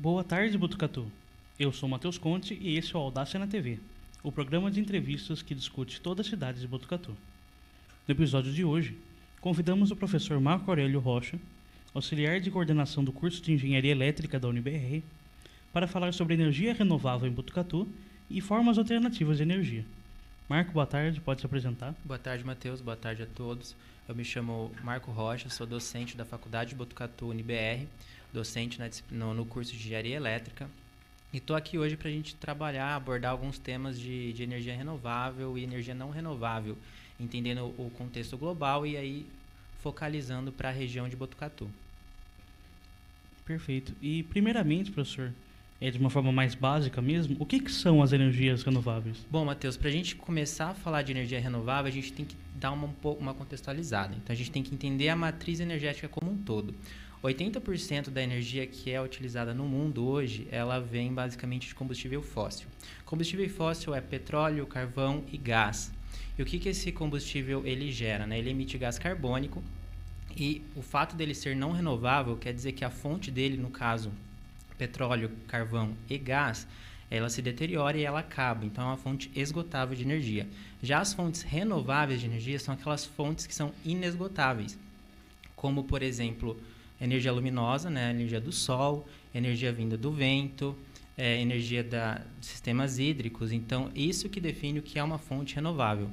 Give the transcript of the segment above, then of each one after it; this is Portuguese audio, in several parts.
Boa tarde, Botucatu. Eu sou Matheus Conte e esse é o Audácia na TV, o programa de entrevistas que discute toda a cidade de Botucatu. No episódio de hoje, convidamos o professor Marco Aurélio Rocha, auxiliar de coordenação do curso de Engenharia Elétrica da UniBR, para falar sobre energia renovável em Botucatu e formas alternativas de energia. Marco, boa tarde, pode se apresentar. Boa tarde, Matheus, boa tarde a todos. Eu me chamo Marco Rocha, sou docente da Faculdade de Botucatu UniBR, docente no, no curso de Engenharia Elétrica. E estou aqui hoje para a gente trabalhar, abordar alguns temas de, de energia renovável e energia não renovável, entendendo o contexto global e aí focalizando para a região de Botucatu. Perfeito. E primeiramente, professor, é de uma forma mais básica mesmo, o que, que são as energias renováveis? Bom, Matheus, para a gente começar a falar de energia renovável, a gente tem que dar uma, uma contextualizada. Então, a gente tem que entender a matriz energética como um todo. 80% da energia que é utilizada no mundo hoje, ela vem basicamente de combustível fóssil. Combustível fóssil é petróleo, carvão e gás. E o que, que esse combustível ele gera? Né? Ele emite gás carbônico e o fato dele ser não renovável quer dizer que a fonte dele, no caso, petróleo, carvão e gás, ela se deteriora e ela acaba. Então, é uma fonte esgotável de energia. Já as fontes renováveis de energia são aquelas fontes que são inesgotáveis, como, por exemplo, energia luminosa, né, energia do sol, energia vinda do vento, é, energia da, de sistemas hídricos. Então, isso que define o que é uma fonte renovável.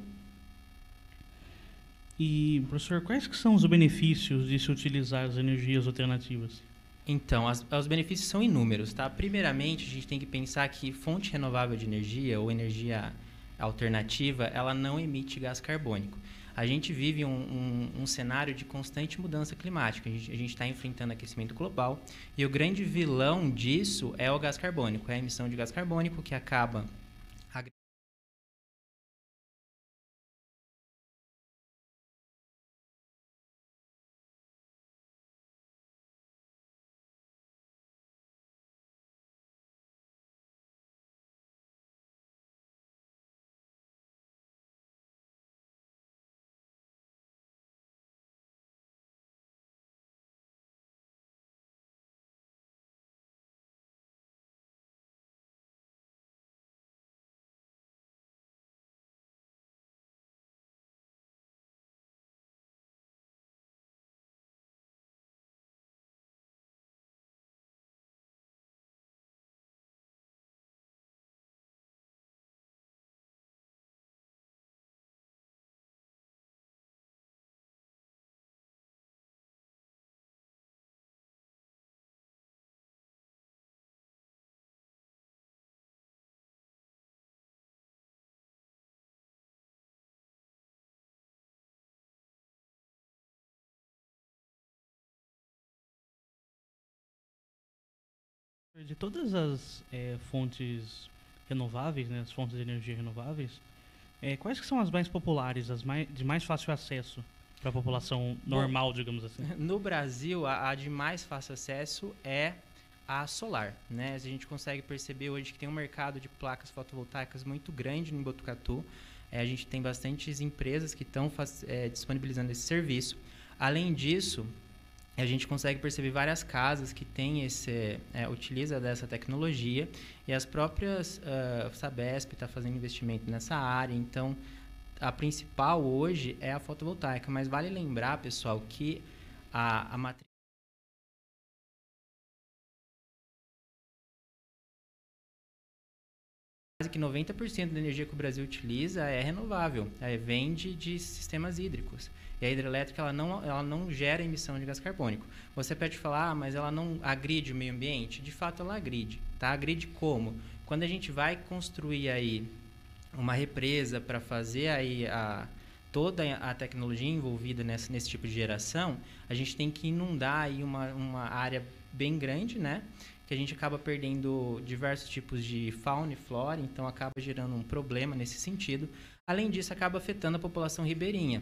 E, professor, quais que são os benefícios de se utilizar as energias alternativas? Então, as, os benefícios são inúmeros, tá? Primeiramente, a gente tem que pensar que fonte renovável de energia ou energia alternativa, ela não emite gás carbônico a gente vive um, um, um cenário de constante mudança climática. A gente está enfrentando aquecimento global e o grande vilão disso é o gás carbônico, é a emissão de gás carbônico que acaba De todas as é, fontes renováveis, né, as fontes de energia renováveis, é, quais que são as mais populares, as mais, de mais fácil acesso para a população normal, Bom, digamos assim? No Brasil, a, a, de mais fácil acesso é a solar. Né? A gente consegue perceber hoje que tem um mercado de placas fotovoltaicas muito grande no Botucatu. É, a gente tem bastantes empresas que estão é, disponibilizando esse serviço. Além disso, a gente consegue perceber várias casas que têm esse é, utiliza dessa tecnologia. E as próprias uh, Sabesp está fazendo investimento nessa área. Então a principal hoje é a fotovoltaica. Mas vale lembrar pessoal que a, a matriz quase que 90% da energia que o Brasil utiliza é renovável, é, vem de, de sistemas hídricos. E a hidrelétrica ela não, ela não gera emissão de gás carbônico. Você pode falar, ah, mas ela não agride o meio ambiente? De fato, ela agride. Tá? Agride como? Quando a gente vai construir aí uma represa para fazer aí a, toda a tecnologia envolvida nessa, nesse tipo de geração, a gente tem que inundar aí uma, uma área bem grande, né? Que a gente acaba perdendo diversos tipos de fauna e flora, então acaba gerando um problema nesse sentido. Além disso, acaba afetando a população ribeirinha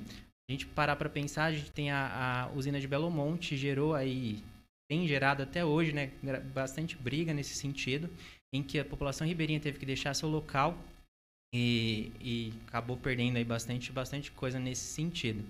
a gente parar para pensar, a gente tem a, a, usina de Belo Monte, gerou aí, tem gerado até hoje, né, bastante briga nesse sentido, em que a população ribeirinha teve que deixar seu local e, e acabou perdendo aí bastante, bastante coisa nesse sentido.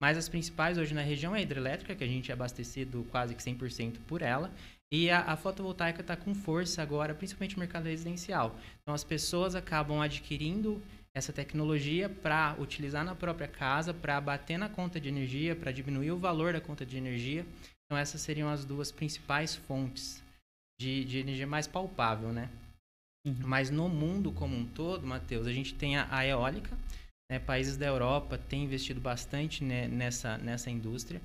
Mas as principais hoje na região é a hidrelétrica, que a gente é abastecido quase que 100% por ela, E a, a fotovoltaica está com força agora, principalmente no mercado residencial. Então, as pessoas acabam adquirindo essa tecnologia para utilizar na própria casa, para bater na conta de energia, para diminuir o valor da conta de energia. Então, essas seriam as duas principais fontes de, de energia mais palpável, né? Uhum. Mas no mundo como um todo, Matheus, a gente tem a, a eólica. Né? Países da Europa têm investido bastante né, nessa, nessa indústria.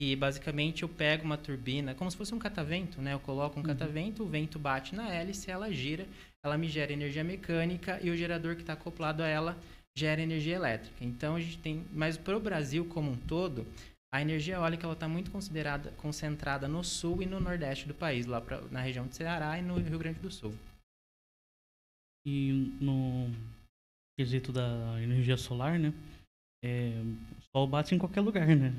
E basicamente eu pego uma turbina, como se fosse um catavento, né? Eu coloco um uhum. catavento, o vento bate na hélice, ela gira, ela me gera energia mecânica e o gerador que está acoplado a ela gera energia elétrica. Então a gente tem, mas para o Brasil como um todo, a energia eólica está muito considerada concentrada no sul e no nordeste do país, lá pra, na região de Ceará e no Rio Grande do Sul. E no quesito da energia solar, né? É, sol bate em qualquer lugar, né?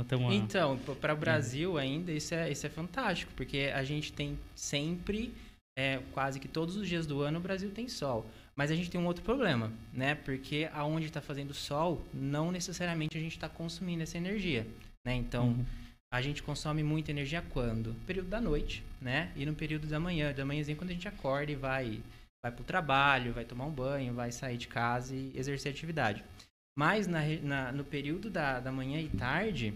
Até uma... Então, para o Brasil ainda, isso é, isso é fantástico, porque a gente tem sempre, é, quase que todos os dias do ano, o Brasil tem sol. Mas a gente tem um outro problema, né? Porque aonde está fazendo sol, não necessariamente a gente está consumindo essa energia, né? Então, uhum. a gente consome muita energia quando? No período da noite, né? E no período da manhã, da manhãzinha, quando a gente acorda e vai, vai para o trabalho, vai tomar um banho, vai sair de casa e exercer atividade. Mas na, na, no período da, da manhã e tarde,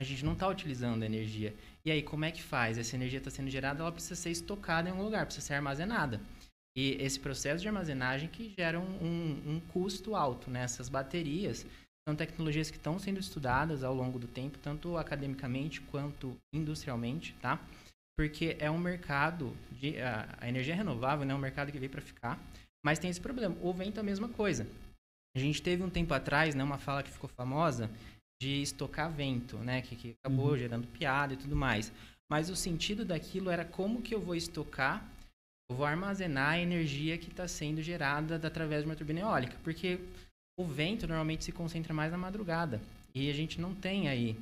a gente não está utilizando energia. E aí, como é que faz? Essa energia está sendo gerada, ela precisa ser estocada em algum lugar, precisa ser armazenada. E esse processo de armazenagem que gera um, um, um custo alto. Né? Essas baterias são tecnologias que estão sendo estudadas ao longo do tempo, tanto academicamente quanto industrialmente, tá? Porque é um mercado de a, a energia renovável, né, é um mercado que veio para ficar, mas tem esse problema. O vento é a mesma coisa. A gente teve um tempo atrás, né, uma fala que ficou famosa de estocar vento, né, que, que acabou uhum. gerando piada e tudo mais. Mas o sentido daquilo era como que eu vou estocar, eu vou armazenar a energia que está sendo gerada através de uma turbina eólica, porque o vento normalmente se concentra mais na madrugada e a gente não tem aí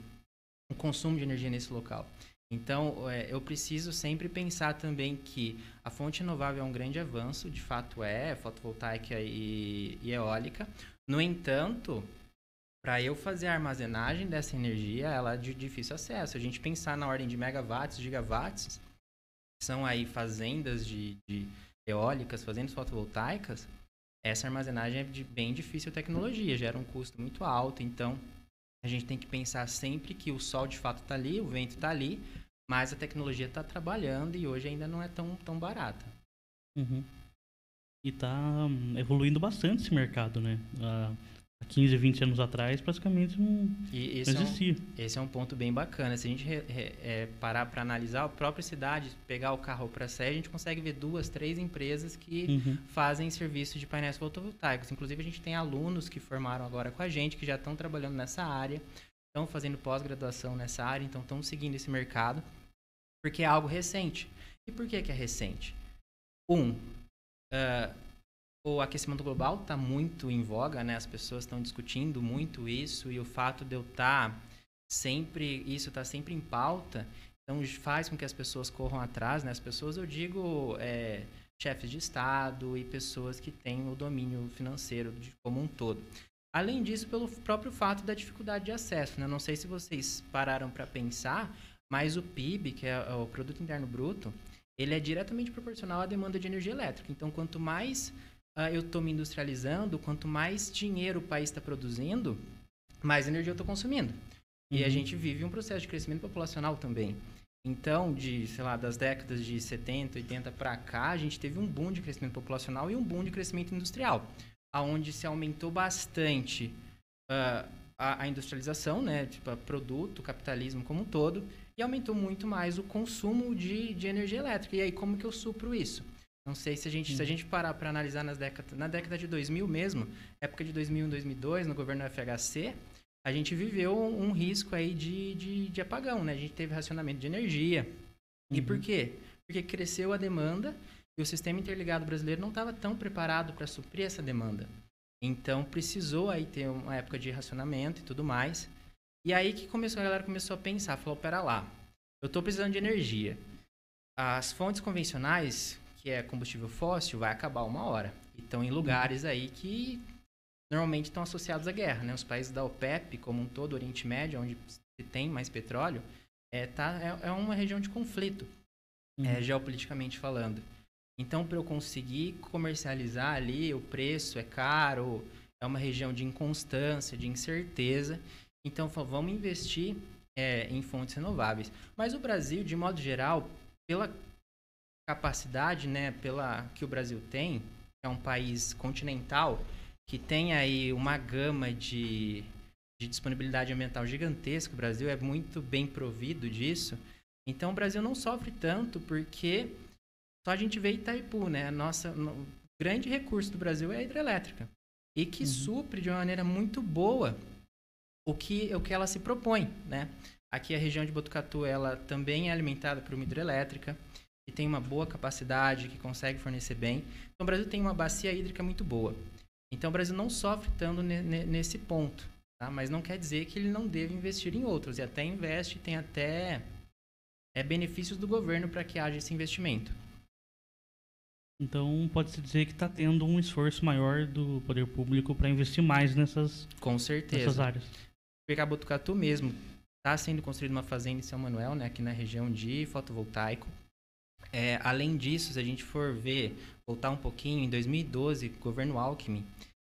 um consumo de energia nesse local. Então, é, eu preciso sempre pensar também que a fonte renovável é um grande avanço, de fato é, fotovoltaica e, e eólica. No entanto, para eu fazer a armazenagem dessa energia, ela é de difícil acesso. A gente pensar na ordem de megawatts, gigawatts, são aí fazendas de, de eólicas, fazendas fotovoltaicas, essa armazenagem é de bem difícil tecnologia, gera um custo muito alto. Então, a gente tem que pensar sempre que o sol de fato está ali, o vento está ali, mas a tecnologia está trabalhando e hoje ainda não é tão, tão barata. Uhum. E está hum, evoluindo bastante esse mercado, né? Há 15, 20 anos atrás, praticamente não, e esse não existia. É um, esse é um ponto bem bacana. Se a gente re, re, é, parar para analisar a própria cidade, pegar o carro para sair, a gente consegue ver duas, três empresas que uhum. fazem serviço de painéis fotovoltaicos. Inclusive, a gente tem alunos que formaram agora com a gente, que já estão trabalhando nessa área estão fazendo pós-graduação nessa área, então estão seguindo esse mercado, porque é algo recente. E por que, que é recente? Um, uh, o aquecimento global está muito em voga, né? As pessoas estão discutindo muito isso e o fato de eu estar tá sempre, isso está sempre em pauta, então faz com que as pessoas corram atrás, né? As pessoas, eu digo, é, chefes de Estado e pessoas que têm o domínio financeiro de, como um todo. Além disso, pelo próprio fato da dificuldade de acesso. Né? Não sei se vocês pararam para pensar, mas o PIB, que é o Produto Interno Bruto, ele é diretamente proporcional à demanda de energia elétrica. Então, quanto mais uh, eu estou me industrializando, quanto mais dinheiro o país está produzindo, mais energia eu estou consumindo. Uhum. E a uhum. gente vive um processo de crescimento populacional também. Então, de, sei lá, das décadas de 70, 80 para cá, a gente teve um boom de crescimento populacional e um boom de crescimento industrial aonde se aumentou bastante uh, a, a, industrialização, né, tipo, produto, capitalismo como um todo, e aumentou muito mais o consumo de, de energia elétrica. E aí, como que eu supro isso? Não sei se a gente, se a gente parar para analisar nas décadas, na década de 2000 mesmo, época de 2001, 2002, no governo FHC, a gente viveu um, um risco aí de, de, de, apagão, né? A gente teve racionamento de energia. Uhum. E por quê? Porque cresceu a demanda e o sistema interligado brasileiro não estava tão preparado para suprir essa demanda. Então precisou aí ter uma época de racionamento e tudo mais. E aí que começou a galera começou a pensar, falou, pera lá, eu estou precisando de energia. As fontes convencionais, que é combustível fóssil, vai acabar uma hora. E estão em lugares aí que normalmente estão associados à guerra, né? Os países da OPEP, como um todo, Oriente Médio, onde se tem mais petróleo, é, tá, é, é uma região de conflito. uhum. é, geopoliticamente falando. Então, para eu conseguir comercializar ali, o preço é caro, é uma região de inconstância, de incerteza. Então, vamos investir é, em fontes renováveis. Mas o Brasil, de modo geral, pela capacidade, né, pela que o Brasil tem, é um país continental que tem aí uma gama de, de disponibilidade ambiental gigantesca. O Brasil é muito bem provido disso. Então, o Brasil não sofre tanto porque só a gente vê Itaipu, né? A nossa, o grande recurso do Brasil é a hidrelétrica. E que uhum. supre de uma maneira muito boa o que, o que ela se propõe, né? Aqui a região de Botucatu, ela também é alimentada por uma hidrelétrica que tem uma boa capacidade, que consegue fornecer bem. Então o Brasil tem uma bacia hídrica muito boa. Então o Brasil não sofre tanto nesse ponto, tá? Mas não quer dizer que ele não deve investir em outros. E até investe, tem até é, benefícios do governo para que haja esse investimento. Então pode-se dizer que está tendo um esforço maior do poder público para investir mais nessas, Com certeza. nessas áreas. Pegar Botucatu mesmo, está sendo construída uma fazenda em São Manuel, né, aqui na região de fotovoltaico. É, além disso, se a gente for ver, voltar um pouquinho, em 2012, o governo Alckmin,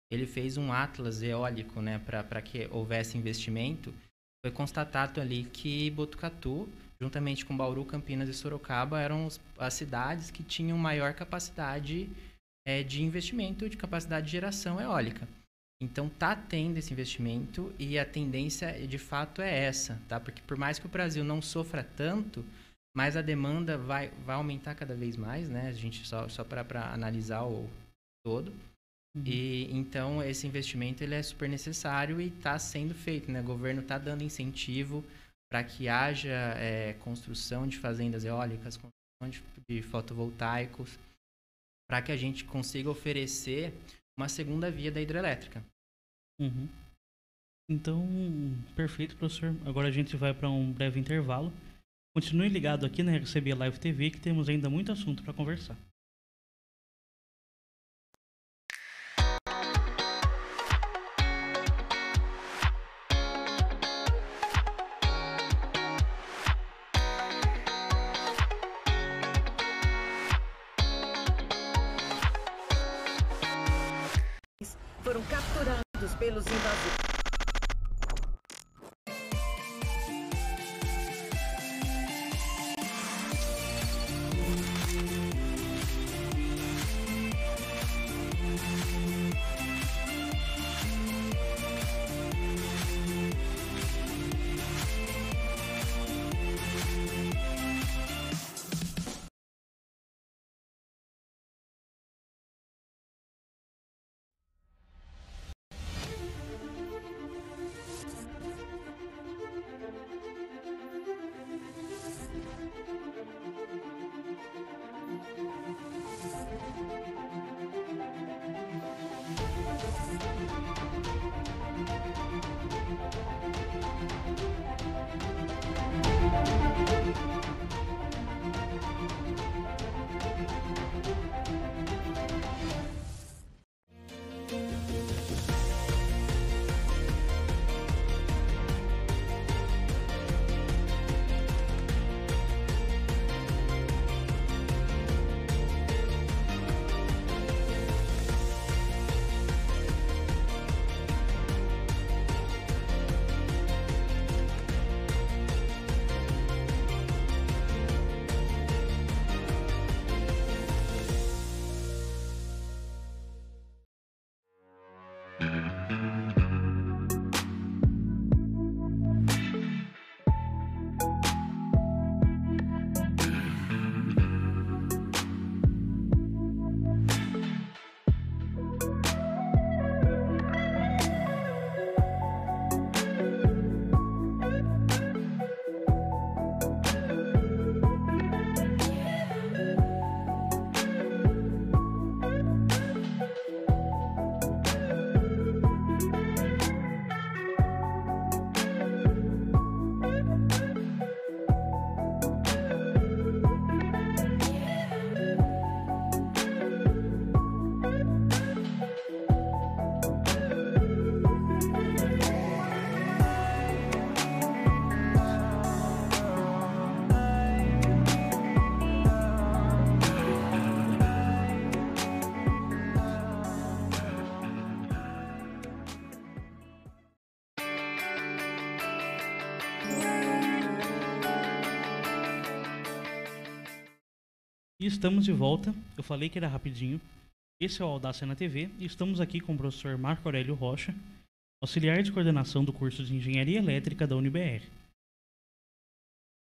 ele fez um atlas eólico né, para que houvesse investimento. Foi constatado ali que Botucatu juntamente com Bauru, Campinas e Sorocaba, eram as cidades que tinham maior capacidade é, de investimento, de capacidade de geração eólica. Então tá tendo esse investimento e a tendência de fato é essa, tá? Porque por mais que o Brasil não sofra tanto, mas a demanda vai, vai aumentar cada vez mais, né? A gente só, só para analisar o todo. Uhum. E então esse investimento ele é super necessário e está sendo feito, né? O governo está dando incentivo para que haja é, construção de fazendas eólicas, construção de, de fotovoltaicos, para que a gente consiga oferecer uma segunda via da hidrelétrica. Uhum. Então, perfeito, professor. Agora a gente vai para um breve intervalo. Continue ligado aqui na RCB Live TV que temos ainda muito assunto para conversar. Pelos invasores. Estamos de volta. Eu falei que era rapidinho. Esse é o Audácia na TV e estamos aqui com o professor Marco Aurélio Rocha, auxiliar de coordenação do curso de Engenharia Elétrica da UniBR.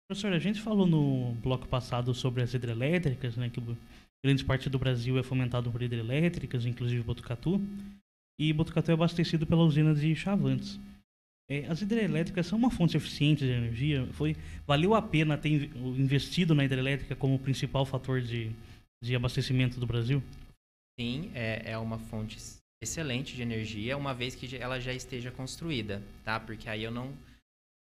Professor, a gente falou no bloco passado sobre as hidrelétricas, né, que grande parte do Brasil é fomentado por hidrelétricas, inclusive Botucatu, e Botucatu é abastecido pela usina de Chavantes. É, as hidrelétricas são uma fonte eficiente de energia? Foi, valeu a pena ter investido na hidrelétrica como principal fator de, de abastecimento do Brasil? Sim, é, é uma fonte excelente de energia, uma vez que ela já esteja construída, tá? Porque aí eu não,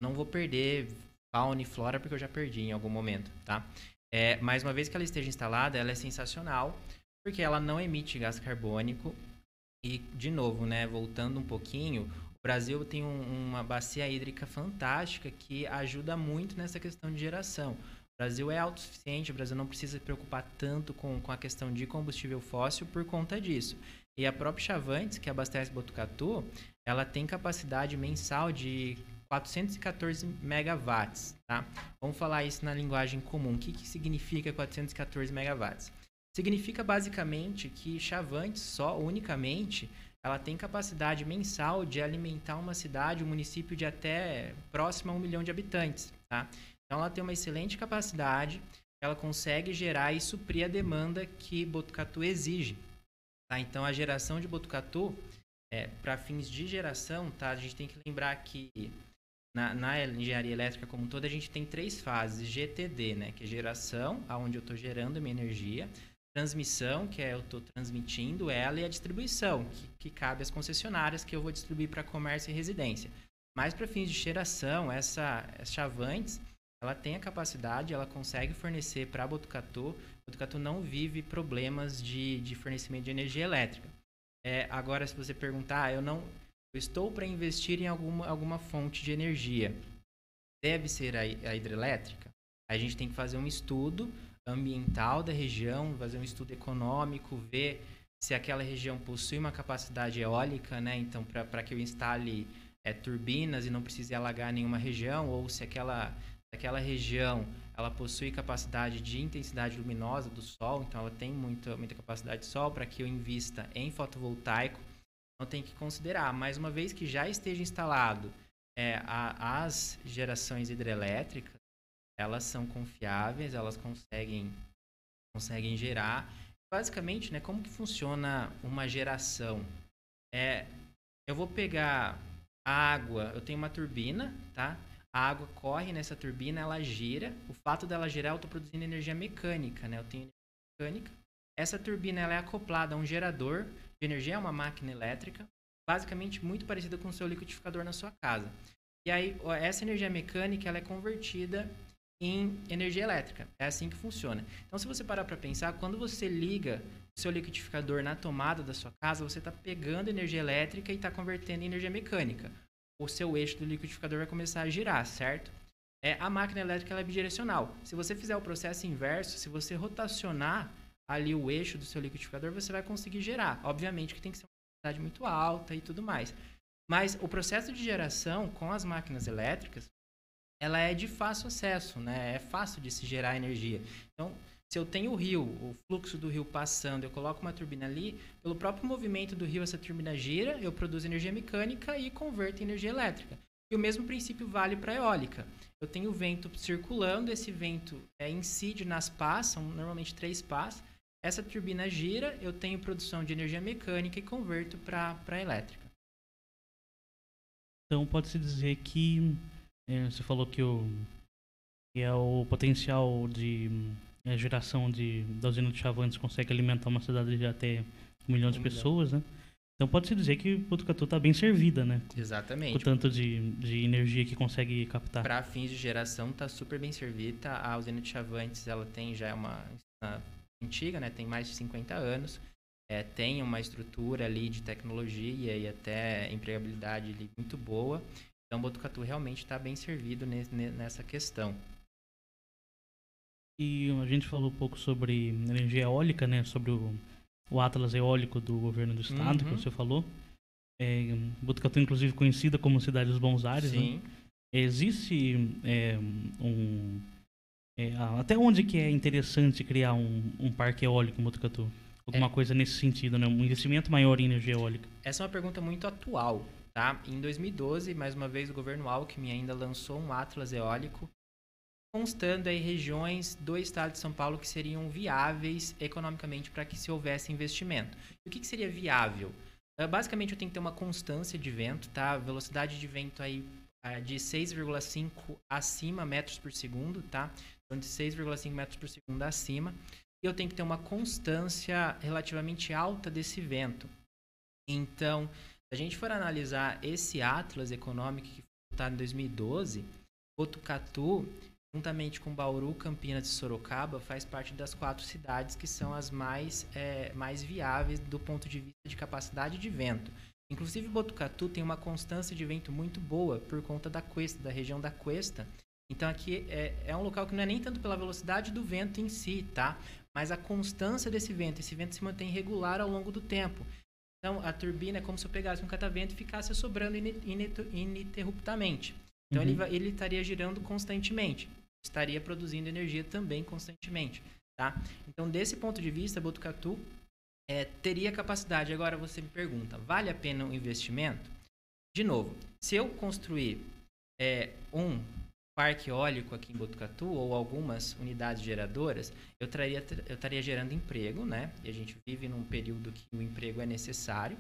não vou perder fauna e flora, porque eu já perdi em algum momento, tá? É, mas uma vez que ela esteja instalada, ela é sensacional, porque ela não emite gás carbônico. E, de novo, né, voltando um pouquinho, Brasil tem um, uma bacia hídrica fantástica que ajuda muito nessa questão de geração. O Brasil é autossuficiente, o Brasil não precisa se preocupar tanto com, com a questão de combustível fóssil por conta disso. E a própria Chavantes, que abastece Botucatu, ela tem capacidade mensal de 414 megawatts, tá? Vamos falar isso na linguagem comum. O que, que significa 414 megawatts? Significa basicamente que Chavantes só unicamente ela tem capacidade mensal de alimentar uma cidade, um município de até próximo a um milhão de habitantes. Tá? Então, ela tem uma excelente capacidade, ela consegue gerar e suprir a demanda que Botucatu exige. Tá? Então, a geração de Botucatu, é, para fins de geração, tá? a gente tem que lembrar que na, na, engenharia elétrica como um todo, a gente tem três fases, GTD, né? que é geração, aonde eu estou gerando minha energia, transmissão, que é eu estou transmitindo ela, e a distribuição, que, que cabe às concessionárias, que eu vou distribuir para comércio e residência. Mas para fins de geração, essa, essa Chavantes, ela tem a capacidade, ela consegue fornecer para Botucatu. Botucatu não vive problemas de, de fornecimento de energia elétrica. É, agora, se você perguntar, eu não eu estou para investir em alguma, alguma fonte de energia, deve ser a, a hidrelétrica? A gente tem que fazer um estudo ambiental da região, fazer um estudo econômico, ver se aquela região possui uma capacidade eólica, né? Então, para que eu instale é, turbinas e não precise alagar nenhuma região, ou se aquela, aquela região ela possui capacidade de intensidade luminosa do sol, então ela tem muita, muita capacidade de sol para que eu invista em fotovoltaico. Então, tem que considerar. Mas uma vez que já esteja instalado é, a, as gerações hidrelétricas, elas são confiáveis, elas conseguem, conseguem gerar. Basicamente, né, como que funciona uma geração? É, eu vou pegar a água, eu tenho uma turbina, tá? A água corre nessa turbina, ela gira. O fato dela girar, eu estou produzindo energia mecânica, né? Eu tenho energia mecânica. Essa turbina ela é acoplada a um gerador de energia, é uma máquina elétrica, basicamente muito parecida com o seu liquidificador na sua casa. E aí, essa energia mecânica ela é convertida em energia elétrica. É assim que funciona. Então, se você parar para pensar, quando você liga o seu liquidificador na tomada da sua casa, você está pegando energia elétrica e está convertendo em energia mecânica. O seu eixo do liquidificador vai começar a girar, certo? É, a máquina elétrica é bidirecional. Se você fizer o processo inverso, se você rotacionar ali o eixo do seu liquidificador, você vai conseguir gerar. Obviamente que tem que ser uma velocidade muito alta e tudo mais. Mas o processo de geração com as máquinas elétricas ela é de fácil acesso, né? É fácil de se gerar energia. Então, se eu tenho o rio, o fluxo do rio passando, eu coloco uma turbina ali, pelo próprio movimento do rio essa turbina gira, eu produzo energia mecânica e converto em energia elétrica. E o mesmo princípio vale para a eólica. Eu tenho vento circulando, esse vento é, incide nas pás, são normalmente três pás. Essa turbina gira, eu tenho produção de energia mecânica e converto para elétrica. Então pode-se dizer que você falou que o que é o potencial de é, geração de, da usina de Chavantes consegue alimentar uma cidade de até um milhão de pessoas, né? Então pode-se dizer que Botucatu está bem servida, né? Exatamente. Com o tanto de, de energia que consegue captar. Para fins de geração está super bem servida. A usina de Chavantes ela tem já uma, uma antiga, né? Tem mais de 50 anos. É, tem uma estrutura ali de tecnologia e até empregabilidade ali muito boa. Então, Botucatu realmente está bem servido nessa questão. E a gente falou um pouco sobre energia eólica, né? Sobre o, o Atlas eólico do governo do estado, uhum. que você falou. É, Botucatu, inclusive, conhecida como cidade dos bons ares. Né? Sim. Né? Existe é, um, É, até onde que é interessante criar um, um parque eólico em Botucatu? Alguma É. coisa nesse sentido, né? Um investimento maior em energia eólica. Essa é uma pergunta muito atual, tá? Em 2012, mais uma vez, o governo Alckmin ainda lançou um atlas eólico, constando aí regiões do estado de São Paulo que seriam viáveis economicamente para que se houvesse investimento. E o que, que seria viável? Ah, basicamente, eu tenho que ter uma constância de vento, tá? Velocidade de vento aí ah, de 6,5 acima metros por segundo, tá? Então, de 6,5 metros por segundo acima. E eu tenho que ter uma constância relativamente alta desse vento. Então, se a gente for analisar esse Atlas econômico que foi votado em 2012, Botucatu, juntamente com Bauru, Campinas e Sorocaba, faz parte das quatro cidades que são as mais, eh, mais viáveis do ponto de vista de capacidade de vento. Inclusive, Botucatu tem uma constância de vento muito boa por conta da cuesta, da região da cuesta. Então, aqui é, é um local que não é nem tanto pela velocidade do vento em si, tá? Mas a constância desse vento. Esse vento se mantém regular ao longo do tempo. Então, a turbina é como se eu pegasse um catavento e ficasse sobrando ininterruptamente. Então, ele, Uhum. vai- ele estaria girando constantemente. Estaria produzindo energia também constantemente, tá? Então, desse ponto de vista, Botucatu é, teria capacidade. Agora, você me pergunta, vale a pena o investimento? De novo, se eu construir é, um parque eólico aqui em Botucatu ou algumas unidades geradoras, eu, traria, eu estaria gerando emprego, né? E a gente vive num período que o emprego é necessário.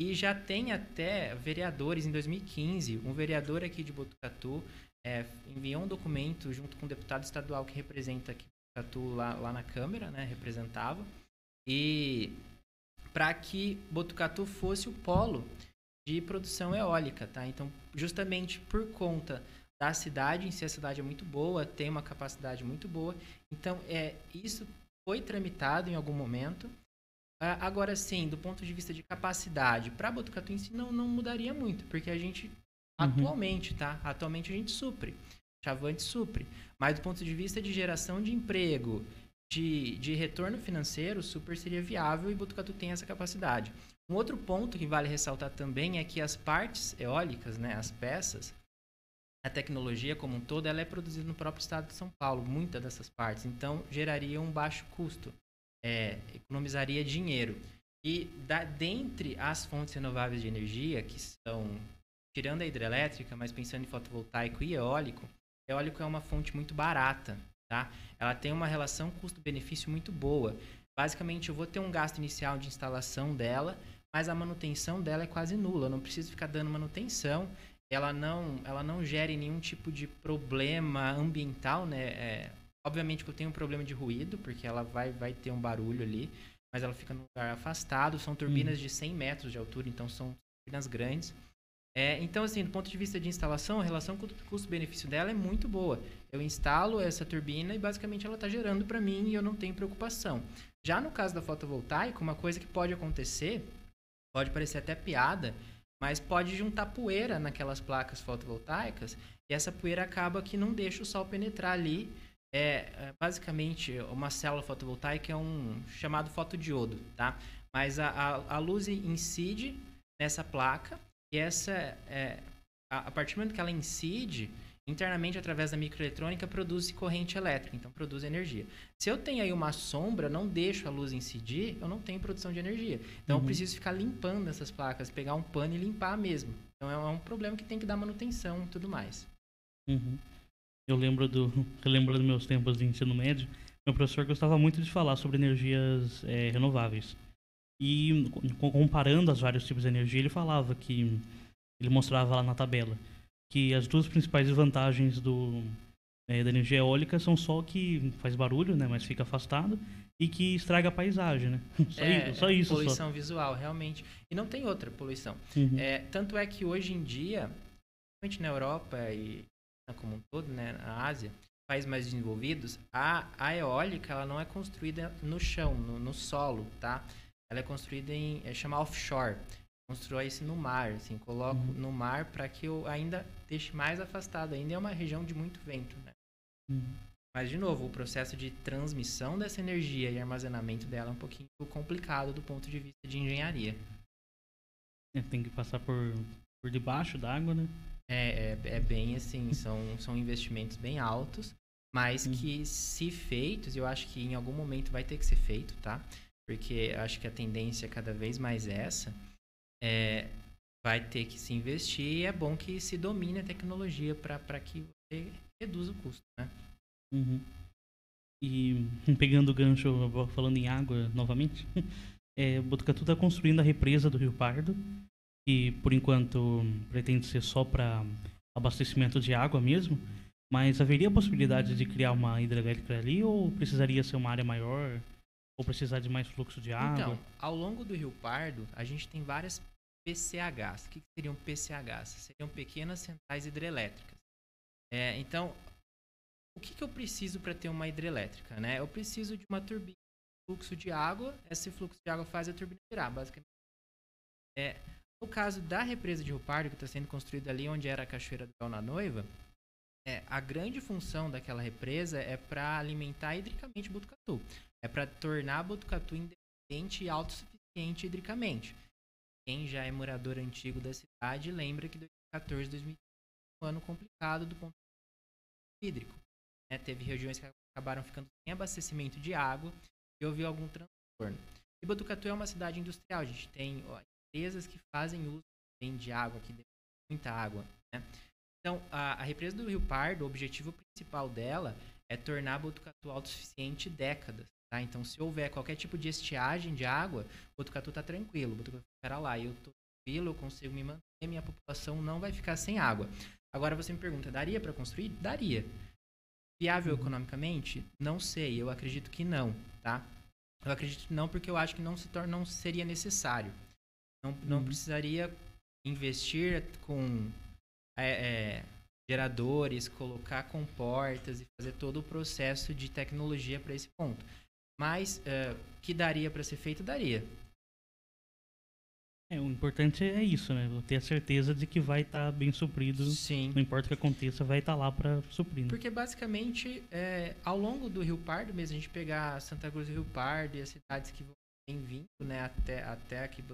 E já tem até vereadores em 2015, um vereador aqui de Botucatu é, enviou um documento junto com um deputado estadual que representa aqui Botucatu lá, lá na Câmara, né? Representava. E para que Botucatu fosse o polo de produção eólica, tá? Então, justamente por conta da cidade, em si a cidade é muito boa, tem uma capacidade muito boa. Então, é, isso foi tramitado em algum momento. Ah, agora sim, do ponto de vista de capacidade, para Botucatu em si não, não mudaria muito, porque a gente atualmente, tá? Atualmente a gente supre. Chavante supre. Mas do ponto de vista de geração de emprego, de, de retorno financeiro, super seria viável e Botucatu tem essa capacidade. Um outro ponto que vale ressaltar também é que as partes eólicas, né, as peças, a tecnologia como um todo, ela é produzida no próprio estado de São Paulo, muitas dessas partes. Então, geraria um baixo custo, é, economizaria dinheiro. E da, dentre as fontes renováveis de energia, que são, tirando a hidrelétrica, mas pensando em fotovoltaico e eólico, eólico é uma fonte muito barata, tá? Ela tem uma relação custo-benefício muito boa. Basicamente, eu vou ter um gasto inicial de instalação dela, mas a manutenção dela é quase nula. Eu não preciso ficar dando manutenção. Ela não, ela não gere nenhum tipo de problema ambiental, né? É, obviamente que eu tenho um problema de ruído, porque ela vai, vai ter um barulho ali, mas ela fica num lugar afastado. São turbinas de 100 metros de altura, então são turbinas grandes. É, então, assim, do ponto de vista de instalação, a relação cu- custo-benefício dela é muito boa. Eu instalo essa turbina e basicamente ela está gerando para mim e eu não tenho preocupação. Já no caso da fotovoltaica, uma coisa que pode acontecer, pode parecer até piada, mas pode juntar poeira naquelas placas fotovoltaicas e essa poeira acaba que não deixa o sol penetrar ali. É, é, basicamente, uma célula fotovoltaica é um chamado fotodiodo, tá? Mas a, a, a luz incide nessa placa e essa, é, a, a partir do momento que ela incide, internamente através da microeletrônica produz corrente elétrica, então produz energia. Se eu tenho aí uma sombra, não deixo a luz incidir, eu não tenho produção de energia. Então Uhum. eu preciso ficar limpando essas placas, pegar um pano e limpar mesmo. Então é um problema que tem que dar manutenção e tudo mais. Uhum. Eu lembro do, meus tempos de ensino médio. Meu professor gostava muito de falar sobre energias eh, renováveis. E co- comparando as vários tipos de energia, ele falava que ele mostrava lá na tabela que as duas principais desvantagens do eh, da energia eólica são só que faz barulho, né, mas fica afastado e que estraga a paisagem, né? Só, é, isso, só isso, só. Poluição visual, realmente. E não tem outra poluição. Uhum. É, tanto é que hoje em dia, principalmente na Europa e como um todo, né, na Ásia, países mais desenvolvidos, a, a eólica ela não é construída no chão, no, no solo, tá? Ela é construída em é chama offshore. Constrói-se no mar, assim, coloco Uhum. no mar para que eu ainda deixe mais afastado. Ainda é uma região de muito vento, né? Uhum. Mas, de novo, o processo de transmissão dessa energia e armazenamento dela é um pouquinho complicado do ponto de vista de engenharia. É, Tem que passar por, por debaixo d'água, né? É, é, é bem assim, são, são investimentos bem altos. mas Uhum. que se feitos, eu acho que em algum momento vai ter que ser feito, tá? Porque acho que a tendência é cada vez mais essa, é, vai ter que se investir e é bom que se domine a tecnologia para que você reduza o custo, né? Uhum. E pegando o gancho, falando em água novamente, é, Botucatu está construindo a represa do Rio Pardo, que por enquanto pretende ser só para abastecimento de água mesmo, mas haveria a possibilidade de criar uma hidrelétrica ali ou precisaria ser uma área maior? Ou precisar de mais fluxo de água? Então, ao longo do Rio Pardo, a gente tem várias PCHs. O que seriam PCHs? Seriam pequenas centrais hidrelétricas. É, então, o que, que eu preciso para ter uma hidrelétrica? Né? Eu preciso de uma turbina, fluxo de água. Esse fluxo de água faz a turbina girar, basicamente. É, no caso da represa de Rio Pardo, que está sendo construída ali onde era a Cachoeira do Véu na Noiva, é, a grande função daquela represa é para alimentar hidricamente Botucatu. É para tornar Botucatu independente e autossuficiente hidricamente. Quem já é morador antigo da cidade lembra que 2014, 2015 foi um ano complicado do ponto de vista hídrico. né? Teve regiões que acabaram ficando sem abastecimento de água e houve algum transtorno. E Botucatu é uma cidade industrial. A gente tem ó, empresas que fazem uso também de água, que muita água. né? Então, a, a represa do Rio Pardo, o objetivo principal dela é tornar Botucatu autossuficiente décadas. Tá? Então, se houver qualquer tipo de estiagem de água, Botucatu está tranquilo, Botucatu ficará lá. Eu estou tranquilo, eu consigo me manter, minha população não vai ficar sem água. Agora você me pergunta, daria para construir? Daria. Viável Uhum. economicamente? Não sei, eu acredito que não, tá? Eu acredito que não porque eu acho que não se torna, não seria necessário. Não, não Uhum. precisaria investir com é, é, geradores, colocar comportas e fazer todo o processo de tecnologia para esse ponto. Mas é, que daria para ser feito, daria. É, o importante é isso, né? Ter a certeza de que vai estar bem suprido. Sim. Não importa o que aconteça, vai estar lá para suprir. né? Porque basicamente, é, ao longo do Rio Pardo, mesmo a gente pegar Santa Cruz do Rio Pardo e as cidades que vêm vindo né, até, até aqui,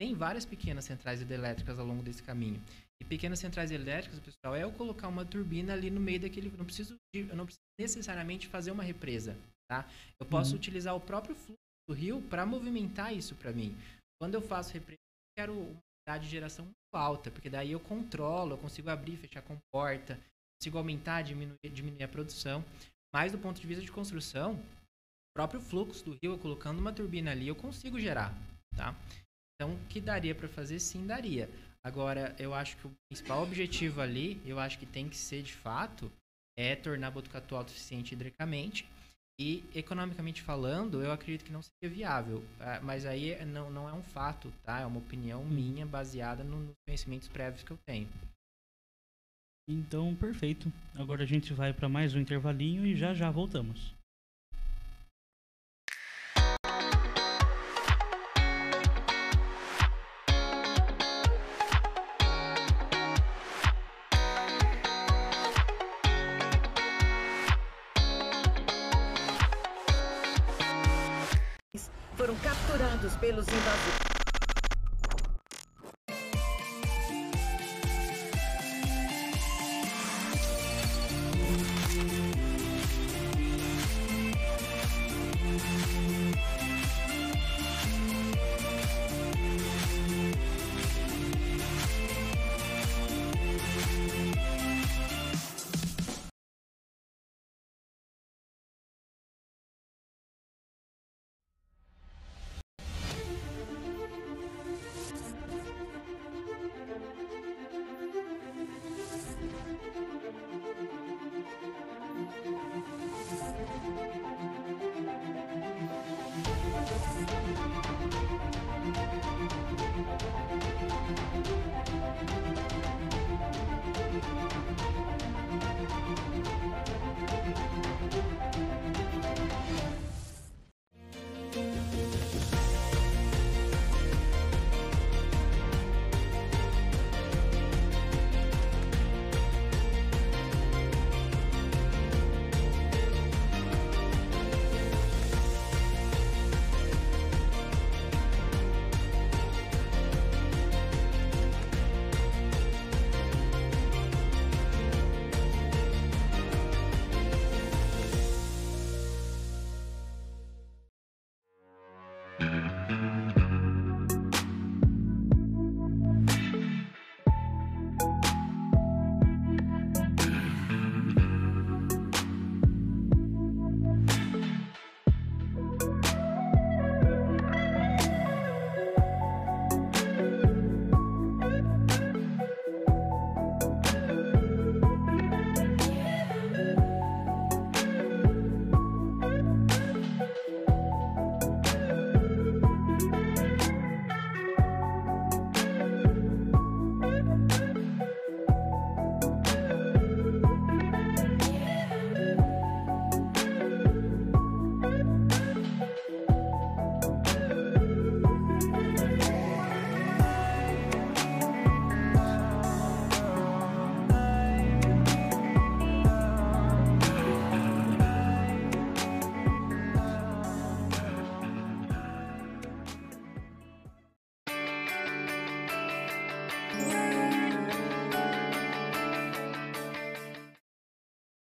tem várias pequenas centrais hidrelétricas ao longo desse caminho. E pequenas centrais elétricas, pessoal, é eu colocar uma turbina ali no meio daquele. Não preciso, eu não preciso necessariamente fazer uma represa, tá? Eu posso Uhum. utilizar o próprio fluxo do rio para movimentar isso para mim. Quando eu faço represa, eu quero uma quantidade de geração muito alta, porque daí eu controlo, eu consigo abrir, fechar comporta, consigo aumentar, diminuir, diminuir a produção. Mas do ponto de vista de construção, o próprio fluxo do rio, eu colocando uma turbina ali, eu consigo gerar, tá? Então, que daria para fazer? Sim, daria. Agora, eu acho que o principal objetivo ali, eu acho que tem que ser de fato, é tornar Botucatu autossuficiente hidricamente. E, economicamente falando, eu acredito que não seria viável. Ah, Mas aí é- não, não é um fato, tá? É uma opinião minha baseada no- nos conhecimentos prévios que eu tenho. Então, perfeito. Agora a gente vai para mais um intervalinho e já já voltamos. Pelos invasores.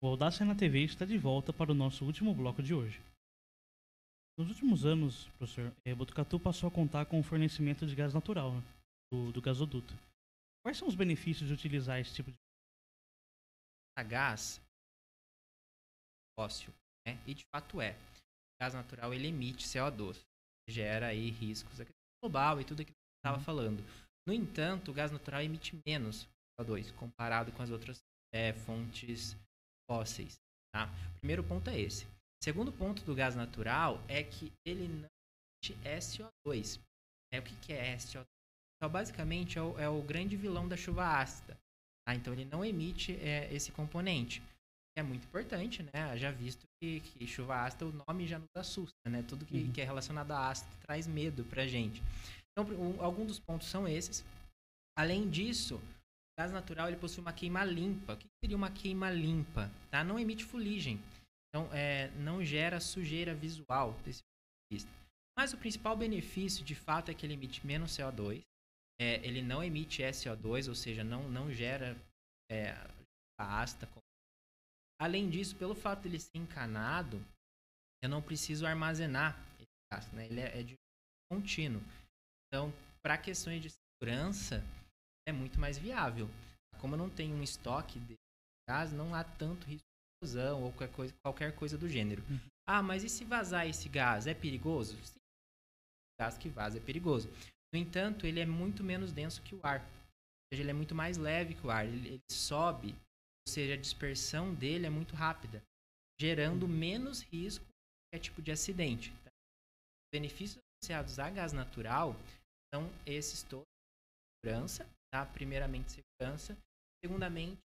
O Audácia na TV está de volta para o nosso último bloco de hoje. Nos últimos anos, professor, eh, Botucatu passou a contar com o fornecimento de gás natural, né, do, do gasoduto. Quais são os benefícios de utilizar esse tipo de A gás fóssil, né? E de fato é. O gás natural ele emite CO2, gera aí riscos global e tudo aquilo que estava Uhum. falando. No entanto, o gás natural emite menos CO2 comparado com as outras é, fontes fósseis. Tá? O primeiro ponto é esse. O segundo ponto do gás natural é que ele não emite SO2. É, o que, que é SO2? Então, basicamente, é o, é o grande vilão da chuva ácida. tá? Então, ele não emite é, esse componente. É muito importante, né? Já visto que, que chuva ácida, o nome já nos assusta, né? Tudo que, Uhum. que é relacionado a ácido traz medo pra gente. Então, um, alguns dos pontos são esses. Além disso, gás natural ele possui uma queima limpa. O que seria uma queima limpa? Tá? Não emite fuligem. Então, é, não gera sujeira visual desse vista. Mas o principal benefício, de fato, é que ele emite menos CO2. É, ele não emite SO2, ou seja, não, não gera é, a ácida. Além disso, pelo fato dele ser encanado, eu não preciso armazenar esse gás. Né? Ele é, é de contínuo. Então, para questões de segurança, é muito mais viável. Como eu não tenho um estoque de gás, não há tanto risco de explosão ou qualquer coisa, qualquer coisa do gênero. Uhum. Ah, mas e se vazar esse gás? É perigoso? Sim. O gás que vaza é perigoso. No entanto, ele é muito menos denso que o ar. Ou seja, ele é muito mais leve que o ar. Ele, ele sobe, ou seja, a dispersão dele é muito rápida, gerando menos risco de qualquer tipo de acidente. Os benefícios associados a gás natural são esses todos. Segurança, tá? Primeiramente, segurança. Segundamente,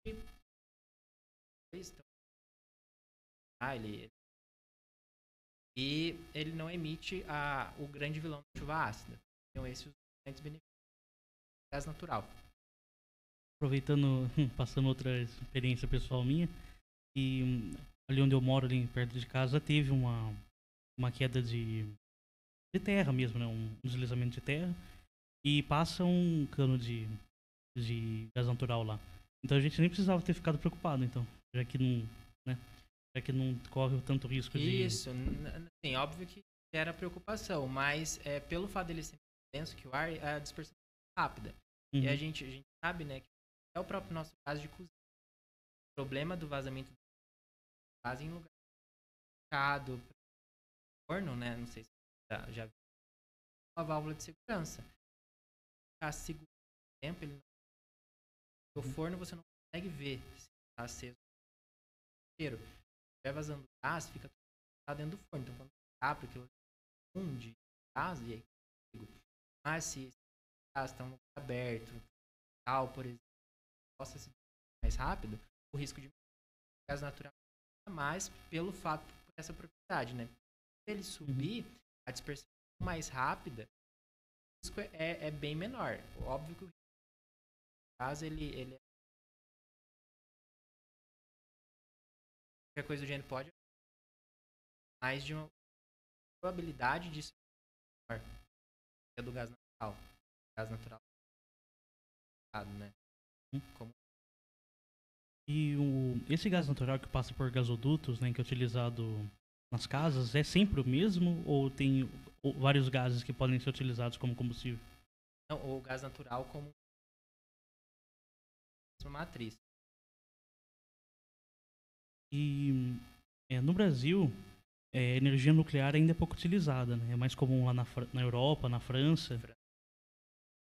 ah, ele, e ele não emite a, o grande vilão da chuva ácida. Então, esses os grandes benefícios do gás natural. aproveitando, passando outra experiência pessoal minha, e hum, ali onde eu moro, ali perto de casa, teve uma, uma queda de, de terra mesmo, né? Um deslizamento de terra. E passa um cano de, de gás natural lá. Então a gente nem precisava ter ficado preocupado, então. Já que não, né? Já que não corre tanto risco de... Isso, sim, óbvio que gera preocupação, mas é, pelo fato dele ser denso que o ar, a dispersão é rápida. Uhum. E a gente, a gente sabe, né, que é o próprio nosso caso de cozinha. O problema do vazamento do gás em lugar fechado, forno, né, não sei se já, já viu, uma válvula de segurança. Ficar seguro tempo, ele não... O forno você não consegue ver se está aceso ou cheiro. Se estiver vazando gás, fica tudo tá dentro do forno. Então, quando você abre aquilo um de gás, e aí mas se esse gás está um lugar aberto, tal, por exemplo, possa se mais rápido, o risco de gás natural é mais pelo fato por essa propriedade, né? Se ele subir, a dispersão mais rápida, o risco é, é bem menor. Óbvio que o gás ele, ele é qualquer coisa do gênero pode mais de uma probabilidade disso é do gás natural. Gás natural né? Como E o, esse gás natural que passa por gasodutos, né, que é utilizado nas casas, é sempre o mesmo ou tem vários gases que podem ser utilizados como combustível? não, o gás natural como uma matriz. E é, no Brasil, é, energia nuclear ainda é pouco utilizada, né? É mais comum lá na, na Europa, na França. Fran-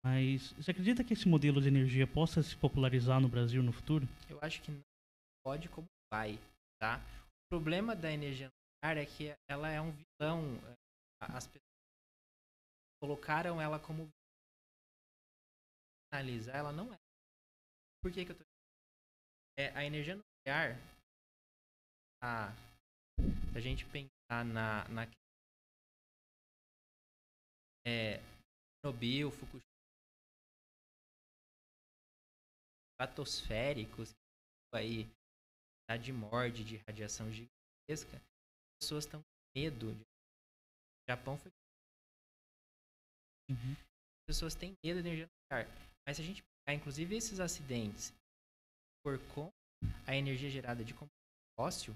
Mas você acredita que esse modelo de energia possa se popularizar no Brasil no futuro? Eu acho que não pode como vai, tá? O problema da energia nuclear é que ela é um vilão. é, As pessoas colocaram ela como analisar, ela não é. Por que que eu tô é, a energia nuclear a se a gente pensar na na é Chernobyl, Fukushima estratosféricos aí tá de morte, de radiação gigantesca, as pessoas estão com medo. De... O Japão foi. Uhum. As pessoas têm medo de energia nuclear. Mas se a gente inclusive, esses acidentes por conta a energia gerada de combustão fóssil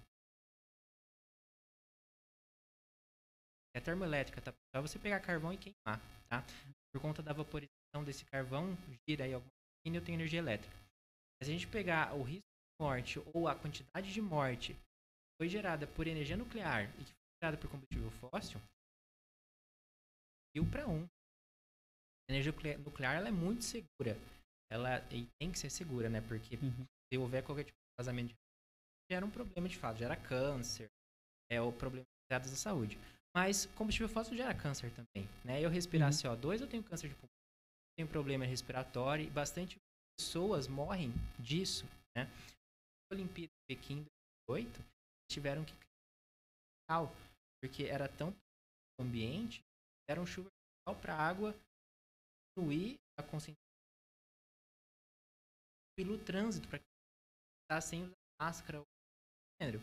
é termoelétrica, tá? Só você pegar carvão e queimar, tá? Por conta da vaporização desse carvão, gira aí alguma coisa e eu tenho energia elétrica. Se a gente pegar o risco de morte ou a quantidade de morte que foi gerada por energia nuclear e que foi gerada por combustível fóssil, mil para um. A energia nuclear ela é muito segura. Ela e tem que ser segura, né? Porque Uhum. se houver qualquer tipo de vazamento de gera um problema de fato, gera câncer, é o problema da saúde. Mas combustível fóssil gera câncer também, né? Eu respirar Uhum. CO2, eu tenho câncer de pulmão, tenho problema respiratório e bastante pessoas morrem disso, né? Olimpíada de Pequim 2008, tiveram que criar porque era tão ambiente, deram chuva para a água diminuir a concentração pelo trânsito para estar sem usar máscara ou gênero.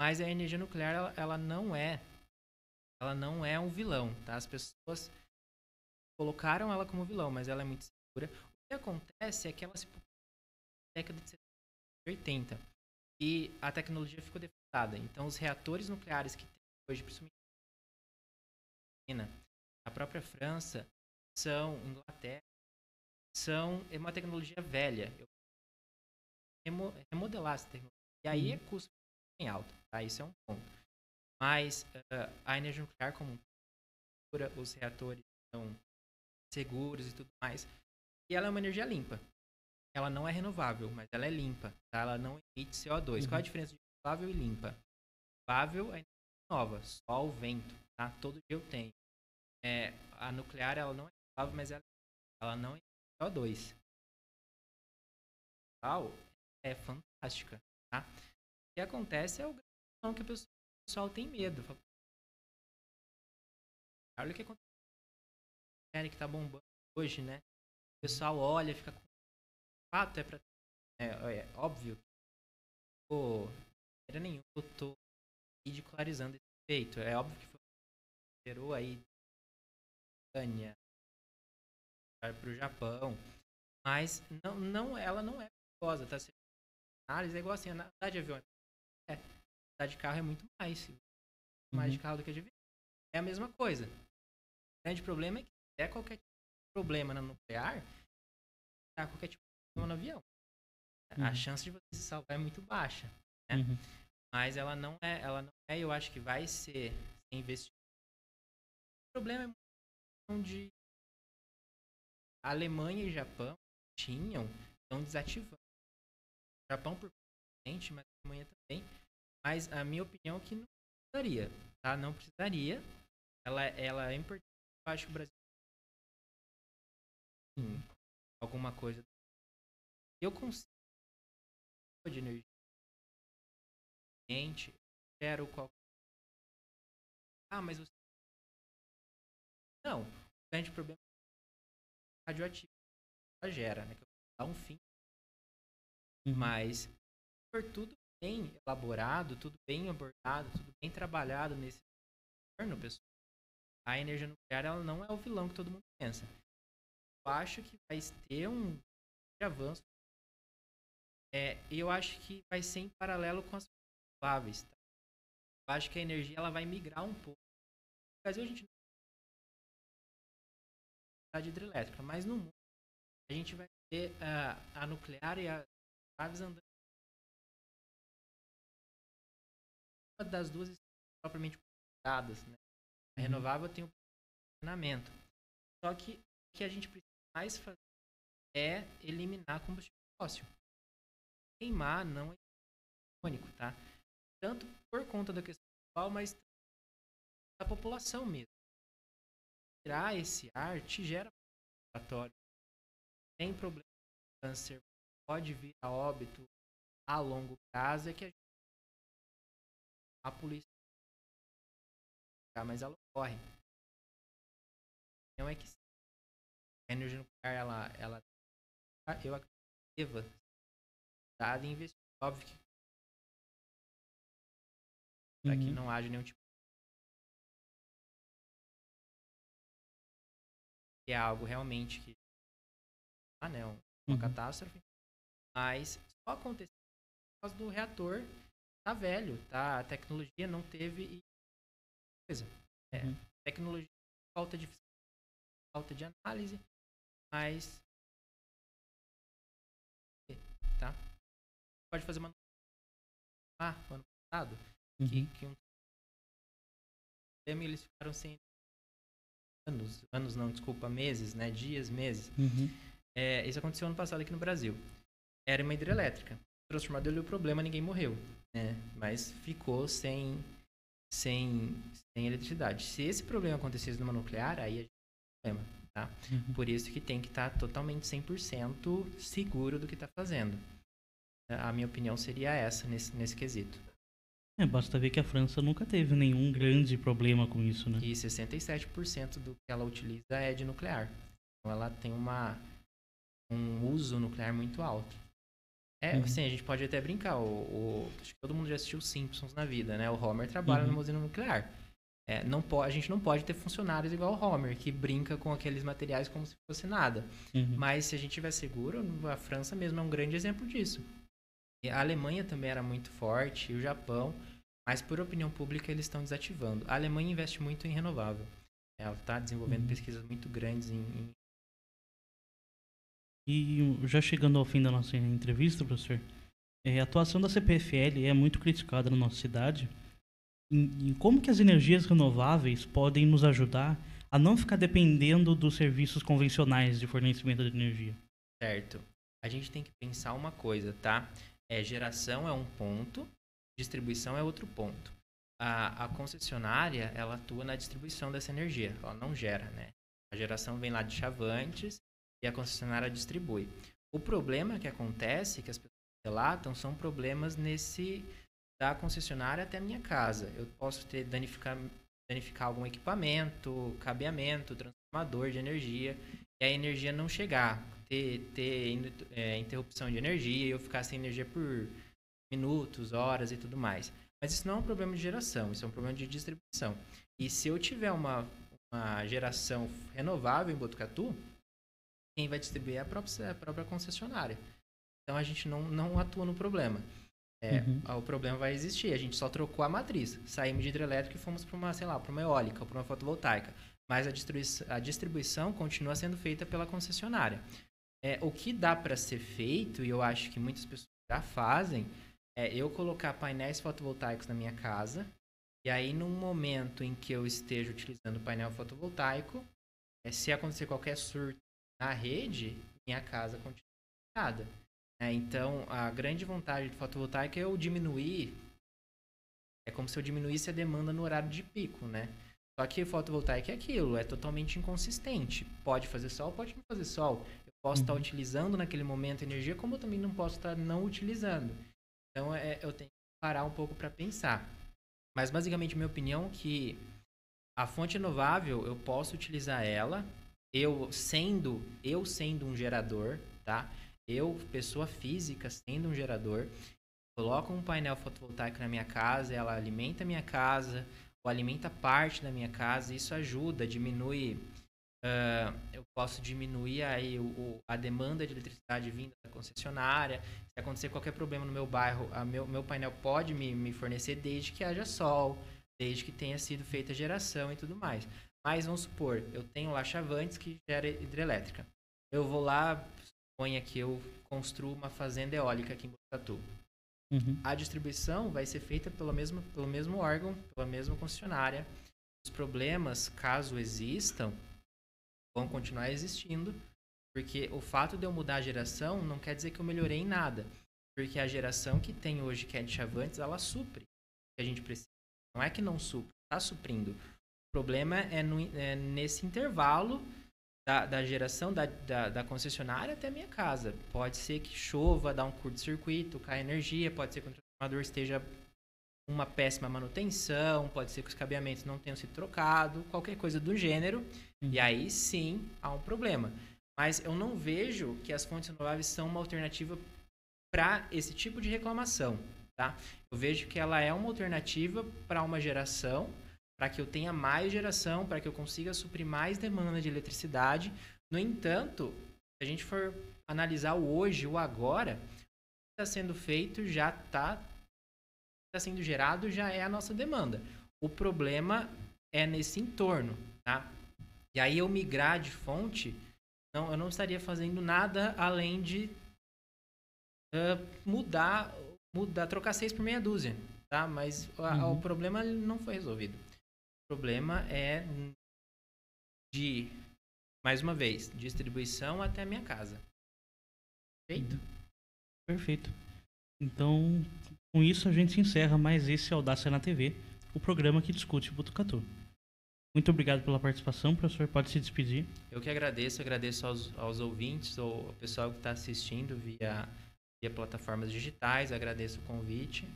Mas a energia nuclear ela, ela não é ela não é um vilão, tá? As pessoas colocaram ela como vilão, mas ela é muito segura. O que acontece é que ela se na década de 70 e 80 e a tecnologia ficou defasada. Então os reatores nucleares que tem hoje, principalmente na China, a própria França, são Inglaterra, são é uma tecnologia velha. Eu remodelar essa tecnologia. E aí é custo bem alto, tá? Isso é um ponto. Mas ah, a energia nuclear como os reatores são seguros e tudo mais. E ela é uma energia limpa. Ela não é renovável, mas ela é limpa, tá? Ela não emite CO2. Qual é a Uhum. diferença de renovável e limpa? Renovável é energia nova, sol, vento, tá? Todo dia eu tenho. É, a nuclear ela não é renovável, mas ela, ela não emite CO2. Tal é fantástica, tá? O que acontece é o que o pessoal tem medo. Olha o que acontece. série que tá bombando hoje, né? O pessoal olha, fica com fato é pra é, é óbvio. Pô, de maneira nenhuma eu tô ridicularizando esse feito. É óbvio que foi gerou aí Tânia para pro Japão, mas não não ela não é perigosa, tá? Se análise é igual assim, andar de avião é, andar de carro é muito mais, mais Uhum. de carro do que de avião. É a mesma coisa. O grande problema é que se der qualquer tipo de problema na nuclear, dá qualquer tipo de problema no avião. A Uhum. chance de você se salvar é muito baixa, né? Uhum. Mas ela não é, ela não é, eu acho que vai ser investimento. O problema é muito questão de Alemanha e Japão tinham, estão desativando. Japão por presidente, mas a Alemanha também. Mas a minha opinião é que não precisaria, tá? Não precisaria. Ela, ela é importante. Eu acho que o Brasil tem alguma coisa. Eu consigo de energia ambiente, quero qual Ah, mas você Não, o grande problema é radioativo. Ela gera, né? Que dá um fim. Mas se for tudo bem elaborado, tudo bem abordado, tudo bem trabalhado nesse entorno, pessoal, a energia nuclear ela não é o vilão que todo mundo pensa. Eu acho que vai ter um avanço. É, eu acho que vai ser em paralelo com as renováveis. Tá? Eu acho que a energia ela vai migrar um pouco. No Brasil a gente não tem hidrelétrica, mas no mundo a gente vai ter ah, a nuclear e a andando. Uma das duas estão propriamente conectadas, né? A Uhum. renovável tem o funcionamento. Só que o que a gente precisa mais fazer é eliminar combustível fóssil. Queimar não é único, tá? Tanto por conta da questão global, mas da população mesmo. Tirar esse ar te gera respiratório. Tem problema de câncer, pode vir a óbito a longo prazo, é que a, gente- a polícia mas ela ocorre. Não é que a energia nuclear ela, ela eu acredito que deva ser dada e investida. Óbvio que para que Uhum. não haja nenhum tipo é algo realmente que ah, um- uma Uhum. catástrofe, mas só aconteceu por causa do reator tá velho, tá? A tecnologia não teve coisa. É, Uhum. tecnologia, falta de falta de análise, mas tá? Pode fazer uma ah, no ano passado, que, Uhum. que um tema eles ficaram sem anos, anos não, desculpa, meses, né? Dias, meses. Uhum. É, isso aconteceu ano passado aqui no Brasil. Era uma hidrelétrica. O transformador deu problema, ninguém morreu, né? Mas ficou sem, sem, sem eletricidade. Se esse problema acontecesse numa nuclear, aí a gente tem problema, tá? Uhum. Por isso que tem que estar totalmente 100% seguro do que está fazendo. A minha opinião seria essa nesse, nesse quesito. É, basta ver que a França nunca teve nenhum grande problema com isso, né? E 67% do que ela utiliza é de nuclear. Então ela tem uma, um uso nuclear muito alto. É, Uhum. assim, a gente pode até brincar. O, o- acho que todo mundo já assistiu Simpsons na vida, né? O Homer trabalha Uhum. numa usina nuclear. É, não po a gente não pode ter funcionários igual o Homer, que brinca com aqueles materiais como se fosse nada. Uhum. Mas se a gente estiver seguro, a França mesmo é um grande exemplo disso. A Alemanha também era muito forte, e o Japão, mas por opinião pública eles estão desativando. A Alemanha investe muito em renovável. Ela está desenvolvendo Uhum. pesquisas muito grandes em, em- E já chegando ao fim da nossa entrevista, professor, é, a atuação da CPFL é muito criticada na nossa cidade. Em, em como que as energias renováveis podem nos ajudar a não ficar dependendo dos serviços convencionais de fornecimento de energia? certo. A gente tem que pensar uma coisa, tá? É, geração é um ponto, distribuição é outro ponto. A, a concessionária, ela atua na distribuição dessa energia, ela não gera, né? A geração vem lá de chavantes e a concessionária distribui. O problema que acontece, que as pessoas relatam, são problemas nesse da concessionária até a minha casa. Eu posso ter danificar, danificar algum equipamento, cabeamento, transformador de energia, e a energia não chegar, ter, ter é, interrupção de energia e eu ficar sem energia por minutos, horas e tudo mais. Mas isso não é um problema de geração, isso é um problema de distribuição. E se eu tiver uma, uma geração renovável em Botucatu, quem vai distribuir é a própria, a própria concessionária. Então a gente não, não atua no problema. É, Uhum. O problema vai existir, a gente só trocou a matriz. Saímos de hidrelétrica e fomos para uma, sei lá, para uma eólica ou para uma fotovoltaica. Mas a distribuição, a distribuição continua sendo feita pela concessionária. É, o que dá para ser feito, e eu acho que muitas pessoas já fazem, é eu colocar painéis fotovoltaicos na minha casa, e aí num momento em que eu esteja utilizando o painel fotovoltaico, é, se acontecer qualquer surto na rede, minha casa continua ligada. É, então, a grande vantagem do fotovoltaico é eu diminuir. É como se eu diminuísse a demanda no horário de pico, né? Só que fotovoltaico é aquilo, é totalmente inconsistente. Pode fazer sol, pode não fazer sol. Eu posso estar Uhum. utilizando naquele momento energia, como eu também não posso estar não utilizando. Então, é, eu tenho que parar um pouco para pensar. Mas, basicamente, minha opinião é que a fonte renovável, eu posso utilizar ela, eu sendo, eu sendo um gerador, tá? Eu, pessoa física, sendo um gerador, coloco um painel fotovoltaico na minha casa, ela alimenta a minha casa, ou alimenta parte da minha casa, isso ajuda, diminui. ah, eu posso diminuir aí o, o- a demanda de eletricidade vinda da concessionária. Se acontecer qualquer problema no meu bairro, a meu, meu painel pode me, me fornecer desde que haja sol, desde que tenha sido feita a geração e tudo mais. Mas vamos supor, eu tenho lá chavantes que gera hidrelétrica. Eu vou lá, suponha que eu construo uma fazenda eólica aqui em Botucatu. Uhum. A distribuição vai ser feita pelo mesmo, pelo mesmo órgão, pela mesma concessionária. Os problemas, caso existam, vão continuar existindo, porque o fato de eu mudar a geração não quer dizer que eu melhorei em nada. Porque a geração que tem hoje, que é de chavantes, ela supre o que a gente precisa. Não é que não supre, está suprindo. Problema é, no- é nesse intervalo da, da geração da, da, da concessionária até a minha casa. Pode ser que chova, dá um curto-circuito, cai energia, pode ser que o transformador esteja uma péssima manutenção, pode ser que os cabeamentos não tenham sido trocados, qualquer coisa do gênero, e aí sim há um problema. Mas eu não vejo que as fontes renováveis são uma alternativa para esse tipo de reclamação, tá? Eu vejo que ela é uma alternativa para uma geração, para que eu tenha mais geração, para que eu consiga suprir mais demanda de eletricidade. No entanto, se a gente for analisar o hoje, o agora, o que está sendo feito já está está sendo gerado já é a nossa demanda. O problema é nesse entorno, tá? E aí eu migrar de fonte, não, eu não estaria fazendo nada além de uh, mudar, mudar, trocar seis por meia dúzia, tá? Mas uhum. o problema não foi resolvido. O problema é de, mais uma vez, distribuição até a minha casa. Perfeito? Perfeito. Então, com isso a gente encerra mais esse Audácia na TV, o programa que discute Botucatu. Muito obrigado pela participação, professor. Pode se despedir. Eu que agradeço, agradeço aos, aos ouvintes, ou ao pessoal que está assistindo via, via plataformas digitais, agradeço o convite.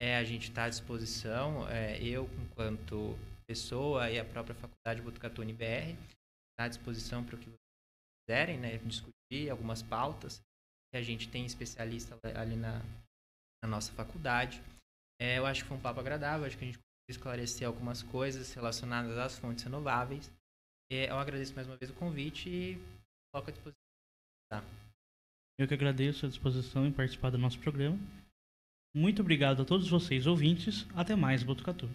É, a gente está à disposição, é, eu, enquanto pessoa e a própria Faculdade Botucatu UniBR, está à disposição para o que vocês quiserem, né, discutir algumas pautas que a gente tem especialista ali na, na nossa faculdade. É, eu acho que foi um papo agradável, acho que a gente esclarecer algumas coisas relacionadas às fontes renováveis. Eu agradeço mais uma vez o convite e coloco à disposição. Tá. Eu que agradeço a disposição em participar do nosso programa. Muito obrigado a todos vocês ouvintes. Até mais, Botucatu.